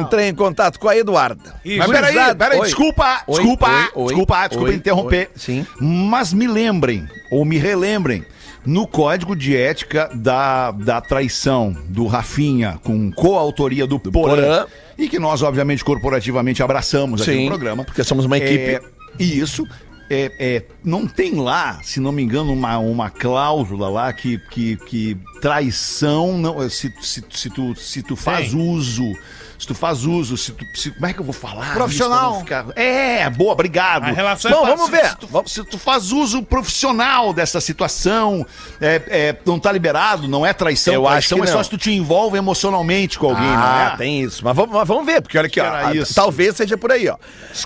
Entrei em contato com a Eduarda. Isso. Mas peraí, peraí, Oi. desculpa, Oi, desculpa, oi, desculpa, desculpa oi, interromper. oi, sim. Mas me lembrem, ou me relembrem, no código de ética da, da traição do Rafinha, com coautoria do, Porã, Porã. e que nós, obviamente, corporativamente abraçamos aqui Sim, no programa. porque somos uma equipe. É, e isso. É, é, não tem lá, se não me engano, uma, uma cláusula lá que, que, que traição não. Se, se, se, tu, se tu faz uso. Se tu faz uso, se tu. se- como é que eu vou falar? Profissional. isso ficar- É, boa, obrigado. A relação Bom, é vamos ver. Se tu, se tu faz uso profissional dessa situação, é, é, não tá liberado, não é traição. Eu acho traição que é só não. se tu te envolve emocionalmente com alguém, Ah, não é? tem isso. Mas vamos, mas vamos ver, porque olha aqui, ó, isso. talvez seja por aí, ó.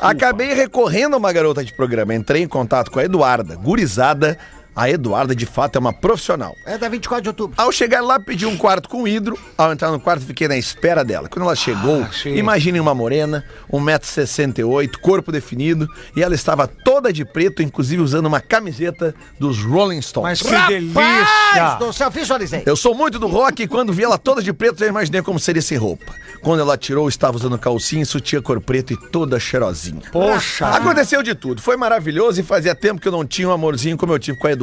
Acabei recorrendo a uma garota de programa. Entrei em contato com a Eduarda, gurizada. A Eduarda, de fato, é uma profissional. É da 24 de outubro. Ao chegar lá, pedi um quarto com hidro. Ao entrar no quarto, fiquei na espera dela. Quando ela chegou, imaginem uma morena, 1,68m, corpo definido, e ela estava toda de preto, inclusive usando uma camiseta dos Rolling Stones. Mas que delícia. Do céu, visualizei. Eu sou muito do rock e quando vi ela toda de preto, já imaginei como seria sem roupa. Quando ela tirou, estava usando calcinha, sutiã cor preto e toda cheirosinha. Poxa. Aconteceu de tudo, foi maravilhoso e fazia tempo que eu não tinha um amorzinho como eu tive com a Eduarda.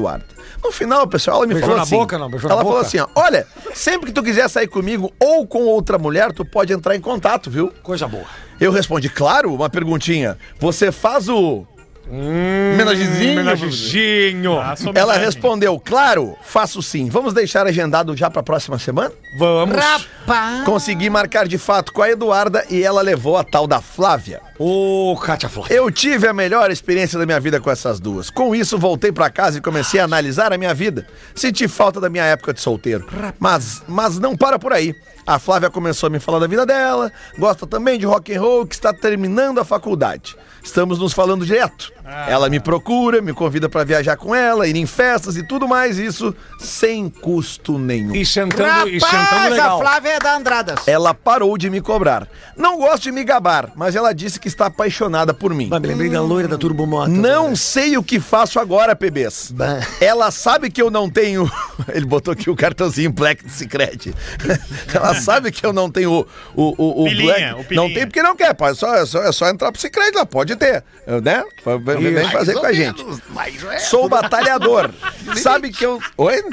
No final, pessoal, ela me Beijou falou assim. boca, não? Ela falou boca? assim: ó, olha, sempre que tu quiser sair comigo ou com outra mulher, tu pode entrar em contato, viu? Coisa boa. Eu respondi, claro, uma perguntinha. Você faz o. Menagezinho? Menagezinho. Ah, Ela respondeu, claro, faço sim. Vamos deixar agendado já pra próxima semana? Vamos. Rapaz. Consegui marcar de fato com a Eduarda e ela levou a tal da Flávia. Ô, Kátia Flávia. Eu tive a melhor experiência da minha vida com essas duas. Com isso, voltei pra casa e comecei a analisar a minha vida. Senti falta da minha época de solteiro. Mas, mas não para por aí. A Flávia começou a me falar da vida dela, gosta também de rock and roll, que está terminando a faculdade. Estamos nos falando direto. Ela me procura, me convida pra viajar com ela, ir em festas e tudo mais, isso sem custo nenhum. E sentando, e sentando Rapaz, a legal. Flávia é da Andradas. Ela parou de me cobrar. Não gosto de me gabar, mas ela disse que está apaixonada por mim. me lembrei da loira da Turbomoto. Não sei o que faço agora, PBs. Ela sabe que eu não tenho. <laughs> Ele botou aqui o cartãozinho Black Secret. <laughs> Ela sabe que eu não tenho o, o, o, o Pilinha, Black. o pilinha. não tem porque não quer, pô. É só, é só, é só entrar pro Secret lá, pode ter. Né? Vem, vem fazer com a gente. Sou batalhador. <laughs> sabe que eu. Oi?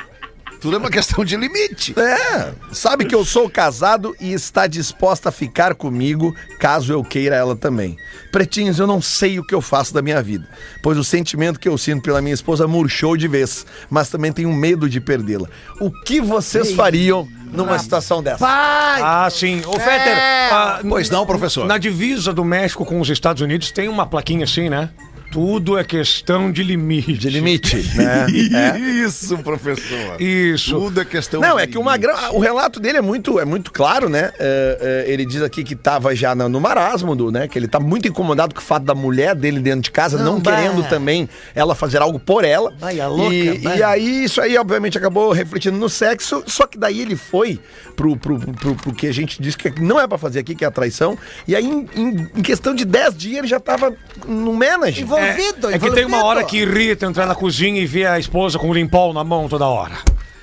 Tudo é uma questão de limite. É, sabe que eu sou casado e está disposta a ficar comigo caso eu queira ela também. Pretinhos, eu não sei o que eu faço da minha vida, pois o sentimento que eu sinto pela minha esposa murchou de vez, mas também tenho medo de perdê-la. O que vocês fariam numa situação dessa? Pai. Ah, sim. Ô, Fetter. ah, Pois não, professor. Na divisa do México com os Estados Unidos tem uma plaquinha assim, né? Tudo é questão de limite. De limite, <laughs> né? É. Isso, professor. Isso. Tudo é questão Não, de é que limite. gra... o relato dele é muito, é muito claro, né? É, é, ele diz aqui que tava já no, no marasmo, do, né? Que ele tá muito incomodado com o fato da mulher dele dentro de casa, não, Não, querendo também ela fazer algo por ela. Vai, a louca, e, e aí, isso aí, obviamente, acabou refletindo no sexo, só que daí ele foi pro, pro, pro, pro que a gente diz que não é pra fazer aqui, que é a traição. E aí, em, em- em questão de 10 dias, ele já tava no manage. Envolvido, É que tem uma hora que irrita entrar na cozinha e ver a esposa com o limpol na mão toda hora.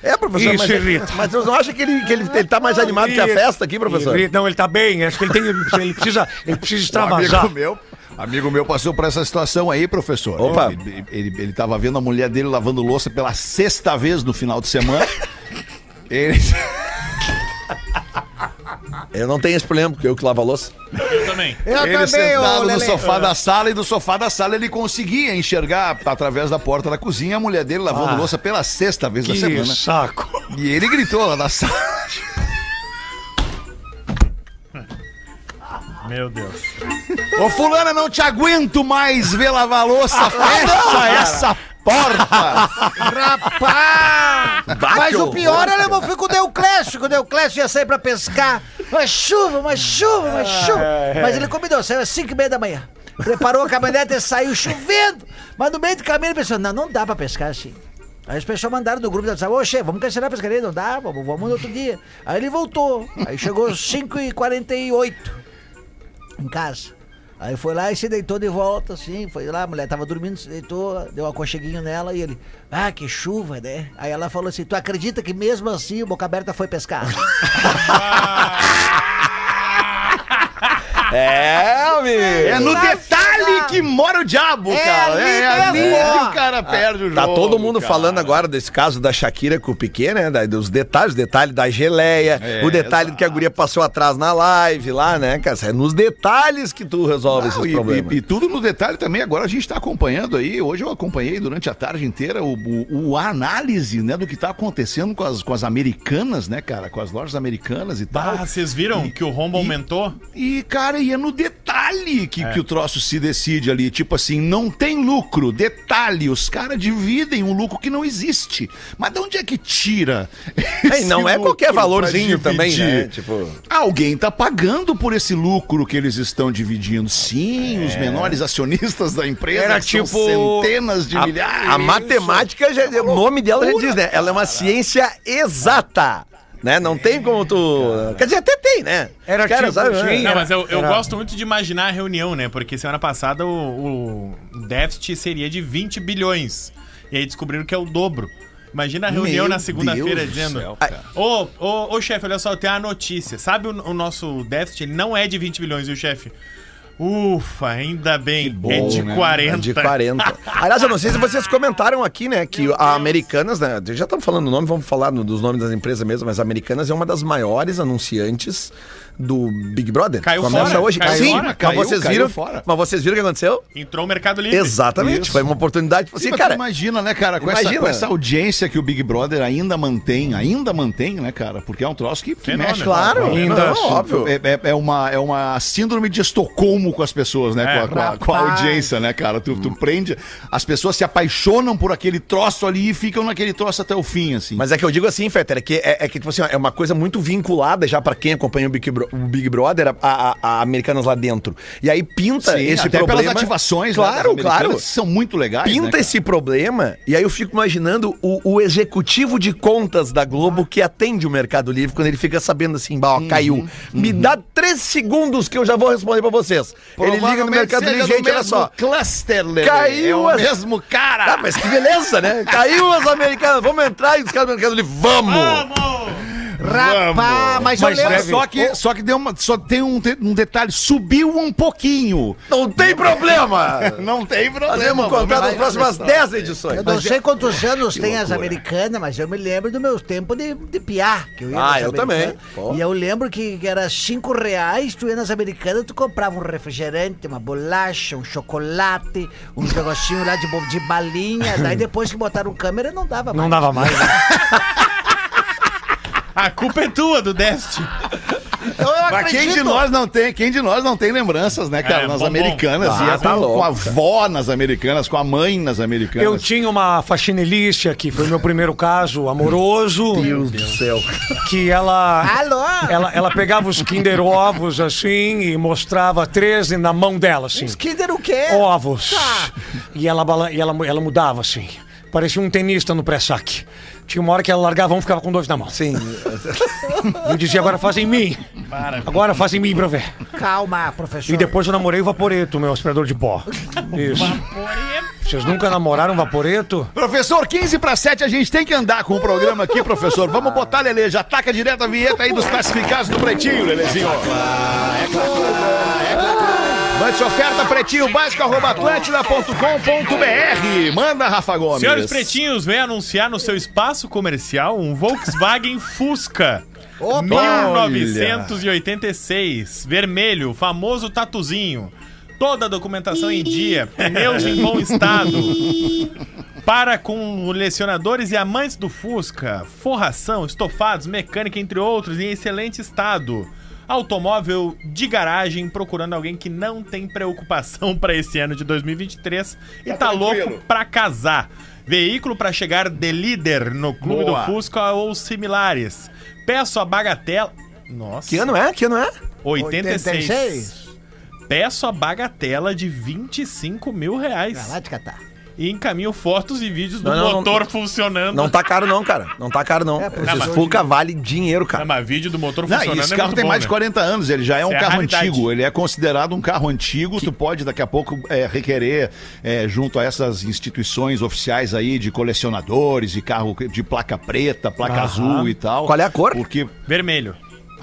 É, professor, Isso mas, irrita. mas você não acha que ele, que ele, ele tá mais animado que a festa aqui, professor? Irrita. Não, ele tá bem. Acho que ele tem. Ele precisa, ele precisa Um extravasar. amigo meu, amigo meu passou por essa situação aí, professor. Opa. Ele, ele, ele tava vendo a mulher dele lavando louça pela sexta vez no final de semana. <laughs> ele... Eu não tenho esse problema, porque eu que lavo a louça. Eu também. Eu ele também, sentado no sofá da é. sala e do sofá da sala ele conseguia enxergar através da porta da cozinha a mulher dele lavando ah, louça pela sexta vez da semana. Que saco. E ele gritou lá na sala. Meu Deus. Ô fulana, não te aguento mais ver lavar louça. Ah, Fecha essa porta! Rapaz! Mas o pior é era eu fico com o Deuclésio, que o Deuclésio ia sair pra pescar. Uma chuva, uma chuva, uma chuva. Mas ele combinou, saiu às 5 e meia da manhã. Preparou a caminhonete e saiu chovendo. Mas no meio do caminho ele pensou, não, não dá pra pescar assim. Aí os pessoal mandaram do grupo, disseram, ô chefe, vamos cancelar a pescaria, não dá, vamos, vamos no outro dia. Aí ele voltou, aí chegou às 5h48 em casa. Aí foi lá e se deitou de volta, assim, foi lá, a mulher tava dormindo, se deitou, deu um aconcheguinho nela e ele, ah, que chuva, né? Aí ela falou assim, tu acredita que mesmo assim o Boca Aberta foi pescar? <laughs> É, <laughs> amigo. É no detalhe que mora o diabo, É cara. ali É ali mesmo, ó. que o cara perde o jogo. Tá todo mundo cara. falando agora desse caso da Shakira com o Piquet, né? Dos detalhes, detalhe da geleia, É, o detalhe de que a guria passou atrás na live lá, né, cara? É nos detalhes que tu resolve Não, esses e, problemas. e- e tudo no detalhe também. Agora a gente está acompanhando aí. Hoje eu acompanhei durante a tarde inteira o, o- o- a análise né, do que está acontecendo com as, com as americanas, né, cara? Com as lojas americanas e tal. Ah, vocês viram que o rombo e- aumentou? E, cara, e é no detalhe que, É. que o troço se decide ali. Tipo assim, não tem lucro. Detalhe, os caras dividem um lucro que não existe. Mas de onde é que tira? <laughs> É, não é qualquer valorzinho também, né? Tipo, Alguém tá pagando por esse lucro que eles estão dividindo. Sim, os menores acionistas da empresa Era tipo- centenas de a, milhares. a matemática, já, o nome dela já diz, né? Ela é uma ciência exata. Né? Não tem como tu. Quer dizer, até tem, né? Era Os caras, tipo, sabe, né? Não, mas eu, eu gosto muito de imaginar a reunião, né? Porque semana passada o, o déficit seria de 20 bilhões. E aí descobriram que é o dobro. Imagina a reunião Meu na segunda-feira dizendo: cara. Ô, ô, ô chefe, olha só, tem uma notícia. Sabe o, o nosso déficit? Ele não é de 20 bilhões, e o chefe? Ufa, ainda bem. é de né? 40. É De 40. Aliás, eu não sei se vocês comentaram aqui, né, que a Americanas, né, já estamos falando o nome, vamos falar dos nomes das empresas mesmo, mas a Americanas é uma das maiores anunciantes do Big Brother. Caiu Começa fora, hoje. caiu Sim, fora, mas caiu, vocês caiu viram, fora. mas vocês viram o que aconteceu? Entrou o Mercado Livre. Exatamente, Isso. foi uma oportunidade. Assim, Sim, mas cara, imagina, né, cara, com essa, imagina. com essa audiência que o Big Brother ainda mantém, ainda mantém, né, cara? Porque é um troço que, que mexe. claro, Ainda, não, sim. óbvio. É, é- é uma, é uma síndrome de Estocolmo com as pessoas, né? É, com, a, com a- com a audiência, né, cara? Tu, tu prende. As pessoas se apaixonam por aquele troço ali e ficam naquele troço até o fim, assim. Mas é que eu digo assim, Fetter, é que, é, é que tipo assim, é uma coisa muito vinculada já pra quem acompanha o Big, Bro- o Big Brother, a, a- a Americanas lá dentro. E aí pinta Sim, esse até problema. pelas ativações, né, claro, claro. São muito legais. né, Pinta cara? esse problema, e aí eu fico imaginando o, o executivo de contas da Globo que atende o Mercado Livre quando ele fica sabendo assim, bah, ó, caiu. Me dá três segundos que eu já vou responder pra vocês. Ele liga no Mercado Livre, gente, olha só. Cluster, Lelê. Caiu É o as- mesmo cara. Ah, mas que beleza, né? Caiu as americanas, vamos entrar e os caras do Mercado Livre, vamos! Rapaz, mas, eu Mas lembro... deve- Só que, só que deu uma, só tem um, um detalhe, subiu um pouquinho. Não tem problema! <laughs> Não tem problema. Fazemos um contrato nas próximas 10 edições. Eu não sei quantos anos tem as americanas, mas eu me lembro do meu tempo de, de piar. Que eu ia Ah, eu também. Pô. E eu lembro que, que era cinco reais, tu ia nas americanas, tu comprava um refrigerante, uma bolacha, um chocolate, um negocinho lá de, de balinha. Daí <laughs> depois que botaram câmera, não dava mais. Não dava mais. <laughs> A culpa é tua do. Então eu Mas quem de nós não tem, quem de nós não tem lembranças, né, cara, É, nas bom, americanas, bom. ia Ah, tá com, louco, com a avó nas americanas, com a mãe nas americanas. Eu tinha uma faxinelícia, que foi meu primeiro caso amoroso, Deus do céu. que ela... Alô? Ela, ela pegava os Kinder Ovos assim e mostrava 13 na mão dela, assim. Kinder o quê? Ovos. Tá. E, ela, e ela, ela mudava assim. Parecia um tenista no pré-saque. Tinha uma hora que ela largava um e ficava com dois na mão. Sim. <laughs> Eu dizia, agora faz em mim. Agora faz em mim pra ver. Calma, professor. E depois eu namorei o Vaporeto, meu aspirador de pó. Isso. Vocês nunca namoraram Vaporeto? Professor, 15 para 7, a gente tem que andar com o programa aqui, professor. Vamos botar, Lelê, já taca direto a vinheta aí dos classificados do Pretinho, Lelezinho. Mande sua oferta, pretinho básico, arroba atlântida.com.br. Manda, Rafa Gomes. Senhores Pretinhos, vem anunciar no seu espaço comercial um Volkswagen Fusca. 1986, vermelho, o famoso tatuzinho. Toda a documentação em dia, pneus em bom estado. Para com colecionadores e amantes do Fusca, forração, estofados, mecânica, entre outros, em excelente estado. Automóvel de garagem procurando alguém que não tem preocupação <laughs> para esse ano de 2023 e tá, louco pra casar. Veículo para chegar de líder no clube Boa. do Fusca ou similares. Peço a bagatela. Nossa. Que ano é? Que ano é? 86. 86? Peço a bagatela de 25 mil reais. Vai lá te catar. E encaminho fotos e vídeos do Não, não, motor funcionando. Não tá caro não, cara. Não tá caro não. É, de- Fuca vale dinheiro, Não, cara. mas vídeo do motor Não, funcionando esse é carro tem bom, mais de né? 40 anos, ele já é um é carro antigo, ele é considerado um carro antigo, tu pode daqui a pouco é, requerer, é, junto a essas instituições oficiais aí de colecionadores, de carro de placa preta, placa azul e tal. Qual é a cor? Porque... Vermelho.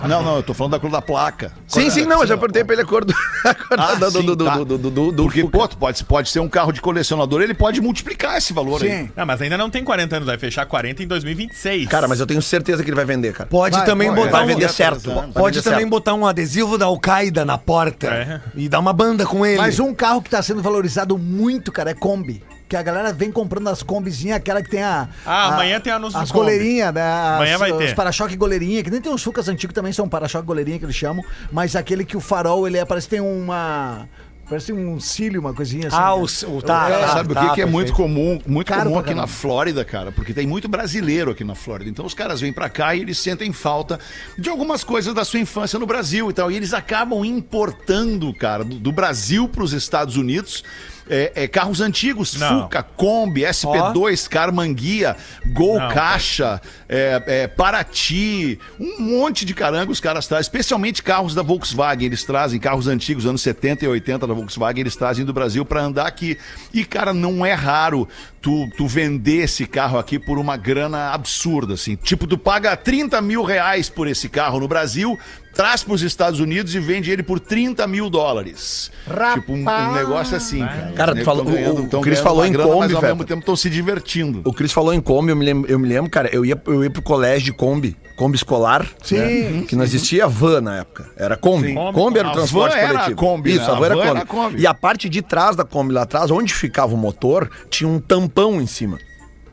Não, não, eu tô falando da cor da placa. Sim, sim, não, eu já perguntei pra ele a cor do. <laughs> a cor Ah, do, sim, do, do, tá. do, do, do, do Porque, pô, pode, pode ser um carro de colecionador, ele pode multiplicar esse valor aí. Sim. Não, mas ainda não tem 40 anos, vai fechar 40 em 2026. Cara, mas eu tenho certeza que ele vai vender, cara. Pode Vai, também pode. botar Vai um. vender Vai certo. Pode vender também certo. botar um adesivo da Al-Qaeda na porta É. e dar uma banda com ele. Mas um carro que tá sendo valorizado muito, cara, é Kombi. Que a galera vem comprando as combizinhas, aquela que tem a. Ah, a- amanhã tem anúncio As goleirinhas, né? As, Amanhã vai Os ter. para-choque goleirinha, que nem tem uns Fucas antigos também, são para-choque goleirinha que eles chamam. Mas aquele que o farol, ele é, parece que tem uma. Parece um cílio, uma coisinha assim. Ah, né? o, o tá, É, tá, Sabe o tá, que, que é muito perfeito. comum, muito Caro comum aqui na. Flórida, cara? Porque tem muito brasileiro aqui na Flórida. Então os caras vêm pra cá e eles sentem falta de algumas coisas da sua infância no Brasil e tal. E eles acabam importando, cara, do, do Brasil pros Estados Unidos. É, é, carros antigos, Não. Fuca, Kombi, SP2, Carmanguia, Gol Não, Caixa, é, é, Paraty, um monte de caranga os caras trazem, especialmente carros da Volkswagen. Eles trazem carros antigos, anos 70 e 80 da Volkswagen, eles trazem do Brasil pra andar aqui. E, cara, não é raro tu, tu vender esse carro aqui por uma grana absurda, assim. Tipo, tu paga 30 mil reais por esse carro no Brasil, traz pros Estados Unidos e vende ele por 30 mil dólares. Tipo, um, um negócio assim, cara. Cara, tu falou- ganhando- o- o Cris falou em grana, Kombi, mas ao Feta. mesmo tempo estão se divertindo. O Cris falou em Kombi, eu me lembro, eu me lembro cara, eu ia, eu ia pro colégio de Kombi, Kombi escolar. Sim, né? Que não existia van na época. Era Kombi. Sim. Kombi, era o A transporte van era coletivo. a Kombi, Isso, né? a van A era van Kombi. era a Kombi. E a parte de trás da Kombi lá atrás, onde ficava o motor, tinha um tampão em cima.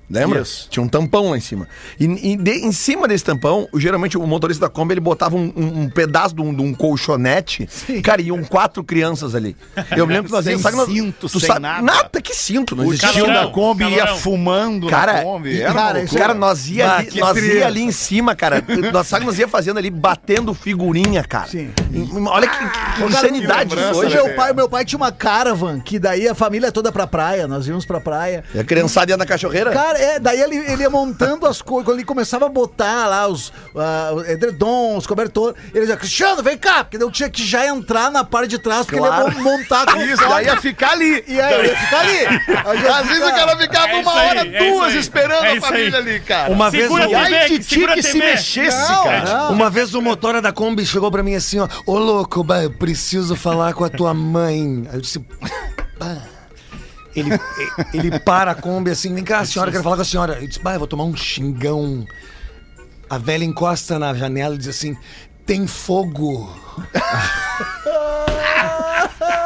Lembra? Isso. Tinha um tampão lá em cima. E, e de- em cima desse tampão, geralmente o motorista da Kombi ele botava um, um- um pedaço de um, de um colchonete. Cara, iam quatro crianças ali. Eu me lembro que nós íamos. sabe cinto, tu sabe- nada. Nada, que cinto. Não O tio da Kombi ia calorão. um fumando Cara, na Kombi. Era cara. Cara, nós ia, Bah, ali, nós treta. ia ali em cima, cara. Nós sabe nós ia fazendo ali, batendo figurinha, cara. Sim. Olha que, que cara, insanidade isso hoje. né? meu pai, o meu pai tinha uma caravan, que daí a família toda pra praia, nós íamos pra praia. E a criançada ia na cachorreira? Cara, é, daí ele, ele ia montando as coisas, quando ele começava a botar lá os, ah, os edredons, os cobertores, ele dizia, Cristiano, vem cá, porque daí eu tinha que já entrar na parte de trás, porque Claro. ele ia mo- montar com <laughs> Isso, daí ia ficar ali. E aí eu ia ficar ali. <laughs> Aí já Às vezes o cara ficava É uma aí, hora, é duas aí. esperando É a família aí. ali, cara. Uma vez Segura o- a E aí TV, que se mexesse, Não, cara. não. Uma vez o motora da Kombi chegou pra mim assim, ó, ô louco, bah, eu preciso falar com a tua mãe. Aí eu disse, bah. Ele, ele para a Kombi assim, vem cá, senhora, quero falar com a senhora. Eu disse, eu vou tomar um xingão. A velha encosta na janela e diz assim, tem fogo. <laughs>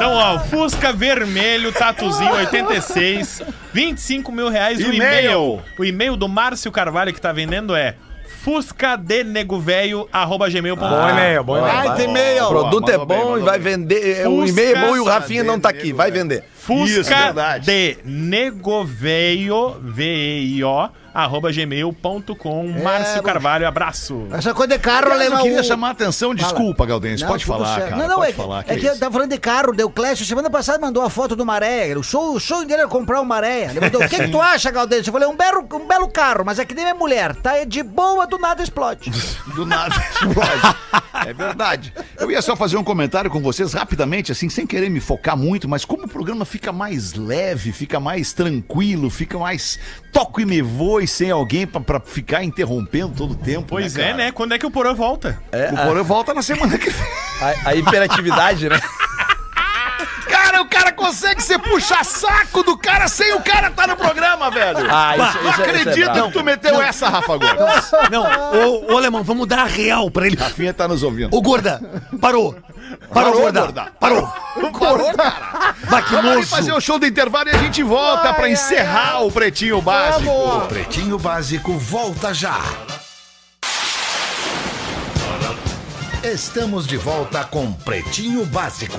Então, ó, o Fusca Vermelho, Tatuzinho 86, 25 mil reais o E-mail. O e-mail do Márcio Carvalho que tá vendendo é fuscadenegovelho.gmail.com Bom e-mail, bom e-mail. Ai, tem e-mail. O produto é bom e vai bem. vender. o Fusca, e-mail é bom e o Rafinha não tá aqui. Vai vender. Isso, Fusca verdade. de Negoveio, V-E-I-O, arroba gmail.com. Márcio bom. Carvalho, abraço. Essa coisa de carro, Aliás, eu queria o- chamar a atenção, desculpa, Galdense, pode falar, certo. cara. Não, não, pode é, falar. é que é eu tava falando de carro, deu Clécio, semana passada mandou a foto do Maré. O show, o show dele era comprar um Maré. Ele mandou, o que, que tu acha, Galdêncio? Eu falei, um belo, um belo carro, mas é que nem minha mulher, tá? É de boa, do nada explode. <laughs> Do nada explode. É verdade. Eu ia só fazer um comentário com vocês rapidamente, assim, sem querer me focar muito, mas como o programa fica mais leve, fica mais tranquilo, fica mais toco e me voe sem alguém pra, pra ficar interrompendo todo o tempo. Pois né, é, né? Quando é que o Porã volta? o Porã volta na semana que vem. A, a hiperatividade, né? <laughs> Consegue ser puxa-saco do cara sem o cara estar no programa, velho. Ah, isso- Não isso é- isso é acredito brabo. que tu meteu essa, Rafa Gomes. Não, ô, ô Alemão, vamos dar a real pra ele. Rafinha tá nos ouvindo. Ô, gorda, parou. Parou, gorda. Parou. Parou, cara. Vai, que Vamos fazer o show do intervalo e a gente volta pra encerrar o Pretinho Básico. O Pretinho Básico volta já. Estamos de volta com Pretinho Básico.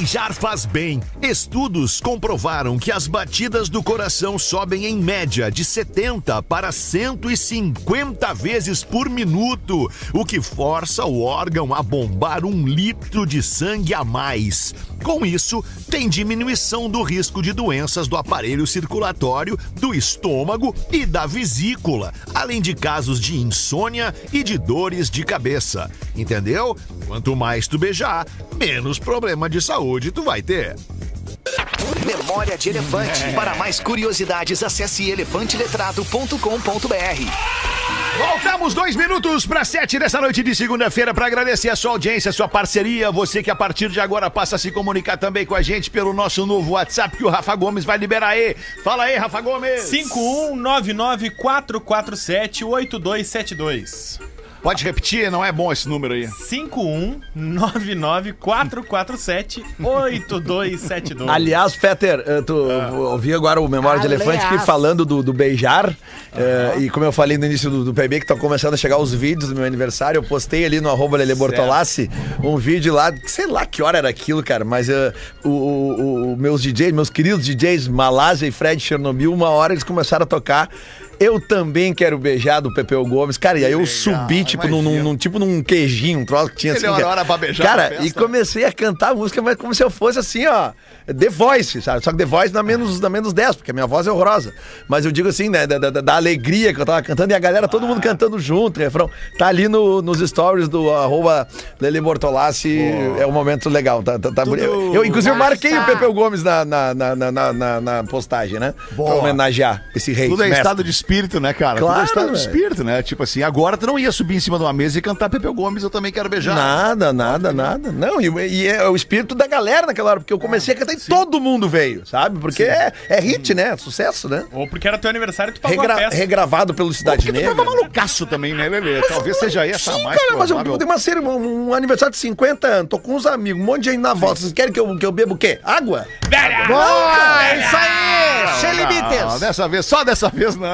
Beijar faz bem. Estudos comprovaram que as batidas do coração sobem em média de 70 para 150 vezes por minuto, o que força o órgão a bombar um litro de sangue a mais. Com isso, tem diminuição do risco de doenças do aparelho circulatório, do estômago e da vesícula, além de casos de insônia e de dores de cabeça. Entendeu? Quanto mais tu beijar, menos problema de saúde tu vai ter. Memória de Elefante. Para mais curiosidades, acesse elefanteletrado.com.br. Voltamos dois minutos para sete dessa noite de segunda-feira para agradecer a sua audiência, a sua parceria. Você que a partir de agora passa a se comunicar também com a gente pelo nosso novo WhatsApp que o Rafa Gomes vai liberar aí. Fala aí, Rafa Gomes. 5199-447-8272. Pode repetir, não é bom esse número aí. 5199-447-8272. Aliás, Peter, eh, tu ouvi agora o Memória de Elefante aqui falando do, do beijar. eh, e como eu falei no início do, do PB, que tá começando a chegar os vídeos do meu aniversário, eu postei ali no arroba Lele Bortolassi um vídeo lá, sei lá que hora era aquilo, cara, mas eh, o, o- o- meus DJs, meus queridos DJs Malásia e Fred Chernobyl, uma hora eles começaram a tocar. Eu também quero beijar do Pepeu Gomes. Cara, e aí eu subi, tipo, num, num- tipo num queijinho, um troço que tinha assim. Melhor cara. hora pra beijar Cara, e comecei a cantar a música, mas como se eu fosse assim, ó, The Voice, sabe? Só que The Voice na menos, na menos 10, porque a minha voz é horrorosa. Mas eu digo assim, né, da, da- da alegria que eu tava cantando e a galera, todo mundo cantando junto, refrão. Tá ali no- nos stories do arroba Lele Bortolassi, é um momento legal. Tá, tá, tá bonito. eu, eu, inclusive, eu marquei o Pepeu Gomes na, na, na, na, na- postagem, né? Pra homenagear esse rei. Tudo é estado de espírito, né, cara? Tudo Claro, é estado de espírito, né? Tipo assim, agora tu não ia subir em cima de uma mesa e cantar Pepeu Gomes, eu também quero beijar. Nada, nada, nada. Não, e, e é o espírito da galera naquela hora, porque eu comecei a cantar e todo mundo veio, sabe? Porque é, é hit, né? Sucesso, né? Ou porque era teu aniversário e tu pagou Regra- a festa. regravado pelo Cidade Porque tu Negra. tava malucaço também, né, Lelê? Talvez seja essa Sim, mais cara, mas eu tenho uma série, um, um aniversário de 50 anos, tô com uns amigos, um monte de gente na volta. Vocês querem que eu, que eu beba o quê? Água? Boa, é isso aí! Sem Não, limites! dessa vez, só dessa vez não,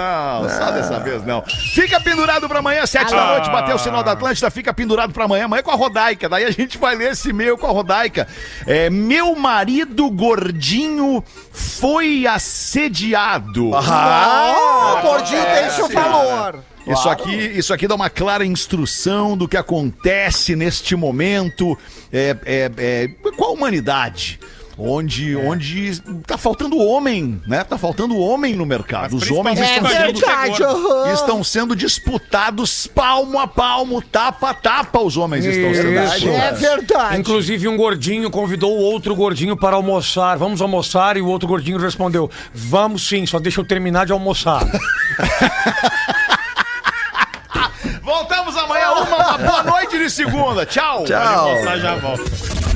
só dessa vez não. Fica pendurado pra amanhã, sete da noite, bateu o sinal da Atlântida, fica pendurado pra amanhã, amanhã com a Rodaica, daí a gente vai ler esse e-mail com a Rodaica. É, meu marido gordinho foi assediado. Ah, o gordinho tem seu valor. Isso aqui, isso aqui dá uma clara instrução do que acontece neste momento é, é, é, com a humanidade. Onde, onde tá faltando homem, né? Tá faltando homem no mercado. Mas Os homens estão a sendo, é estão sendo disputados palmo a palmo, tapa a tapa. Os homens estão sendo Isso. disputados. É verdade. Inclusive, um gordinho convidou o outro gordinho para almoçar. Vamos almoçar? E o outro gordinho respondeu: Vamos sim, só deixa eu terminar de almoçar. <laughs> Voltamos amanhã, uma, uma boa noite de segunda. Tchau. Tchau. Almoçar, já volto.